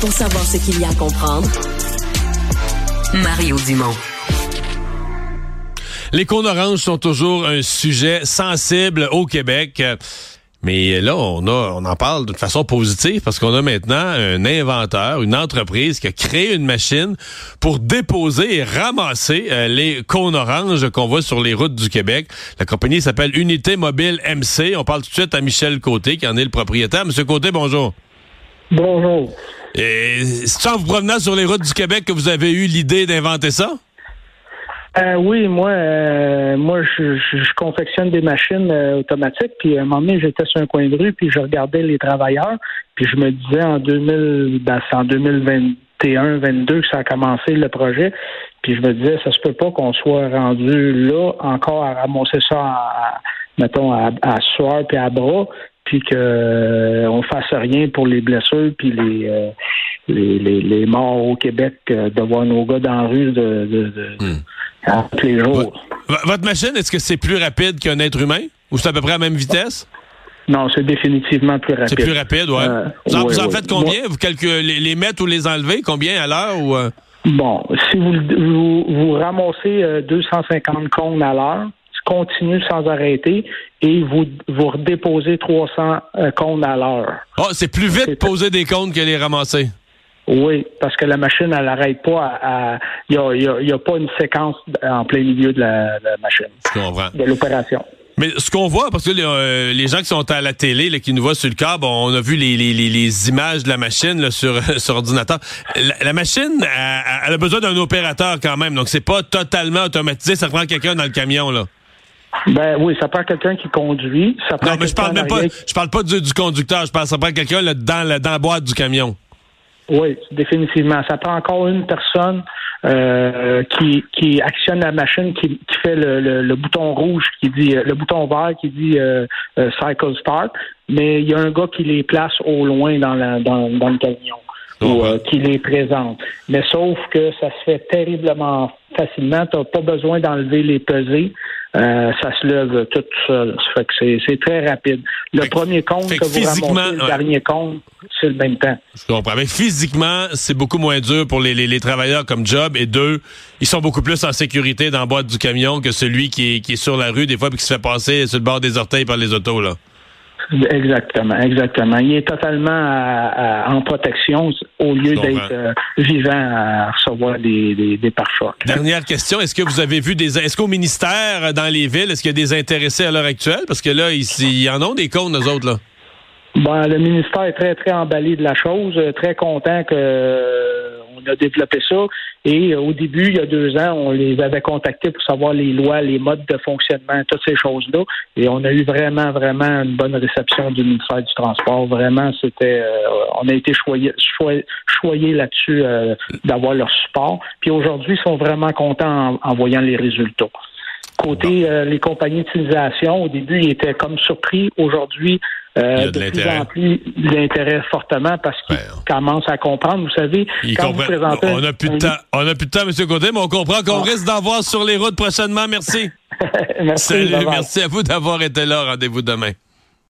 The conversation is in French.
Pour savoir ce qu'il y a à comprendre, Mario Dumont. Les cônes oranges sont toujours un sujet sensible au Québec. Mais là, on a, on en parle d'une façon positive parce qu'on a maintenant un inventeur, une entreprise qui a créé une machine pour déposer et ramasser euh, les cônes oranges qu'on voit sur les routes du Québec. La compagnie s'appelle Unité Mobile MC. On parle tout de suite à Michel Côté, qui en est le propriétaire. Monsieur Côté, bonjour. Bonjour. Et c'est en vous promenant sur les routes du Québec que vous avez eu l'idée d'inventer ça? Euh, oui, moi, euh, moi, je, je, confectionne des machines euh, automatiques. Puis à un moment donné, j'étais sur un coin de rue, puis je regardais les travailleurs, puis je me disais en 2000, ben, c'est en 2021, 22 que ça a commencé le projet. Puis je me disais, ça se peut pas qu'on soit rendu là encore à ramasser ça, à, mettons, à, à soir puis à bras, puis qu'on euh, fasse rien pour les blessures puis les, les, les, les, morts au Québec de voir nos gars dans la rue de, de, de hmm les jours. Votre machine, est-ce que c'est plus rapide qu'un être humain? Ou c'est à peu près à la même vitesse? Non, c'est définitivement plus rapide. C'est plus rapide, ouais. Euh, vous en, faites combien? Vous calculez les, les, mettre ou les enlever? Combien à l'heure? ou euh? Bon, si vous, vous, vous ramassez 250 euh, cônes à l'heure, continue sans arrêter et vous, vous redéposez 300 cônes à l'heure. Oh, c'est plus vite de poser des cônes que les ramasser. Oui, parce que la machine, elle n'arrête pas à. Il n'y a, pas une séquence en plein milieu de la, machine. De l'opération. Mais ce qu'on voit, parce que euh, les, gens qui sont à la télé, là, qui nous voient sur le câble, on a vu les, les, les images de la machine là, sur, sur ordinateur. La, machine, elle, a besoin d'un opérateur quand même, donc c'est pas totalement automatisé. Ça prend quelqu'un dans le camion là. Ben oui, ça prend quelqu'un qui conduit. Ça prend non, mais je parle même pas. Je parle pas du, conducteur. Je parle ça prend quelqu'un dans, la, dans la boîte du camion. Oui, définitivement. Ça prend encore une personne euh, qui, qui actionne la machine, qui, qui fait le, le, bouton rouge, qui dit le bouton vert qui dit euh, euh, cycle start, mais il y a un gars qui les place au loin dans, la, dans, dans le camion. ou qui les présente. Mais sauf que ça se fait terriblement facilement. Tu n'as pas besoin d'enlever les pesées. Euh, ça se lève tout seul. Ça fait que c'est très rapide. Le premier compte que, vous ramassez, le dernier compte, c'est le même temps. Je comprends. Mais physiquement, c'est beaucoup moins dur pour les, les, les, travailleurs comme job. Et deux, ils sont beaucoup plus en sécurité dans la boîte du camion que celui qui est, qui est sur la rue des fois et qui se fait passer sur le bord des orteils par les autos. là. Exactement, exactement. Il est totalement en protection au lieu d'être euh, vivant à recevoir des, des, des pare-chocs. Dernière question, est-ce que vous avez vu des... Est-ce qu'au ministère, dans les villes, est-ce qu'il y a des intéressés à l'heure actuelle? Parce que là, il y en ont des comptes, nous autres, là. Ben, le ministère est très, très emballé de la chose, très content que on a développé ça. Et euh, au début, il y a deux ans, on les avait contactés pour savoir les lois, les modes de fonctionnement, toutes ces choses-là. Et on a eu vraiment, vraiment une bonne réception du ministère du Transport. Vraiment, c'était, euh, on a été choyé, choyé, là-dessus euh, d'avoir leur support. Puis aujourd'hui, ils sont vraiment contents en, voyant les résultats. Côté les compagnies d'utilisation, au début, ils étaient comme surpris. Aujourd'hui, euh, de, plus en plus l'intérêt fortement parce qu'ils commencent à comprendre. Vous savez, quand vous présentez on a plus de temps, on a plus de temps, M. Côté, mais on comprend qu'on ah. risque d'en voir sur les routes prochainement. Merci. merci. Salut, merci à vous d'avoir été là. Rendez-vous demain.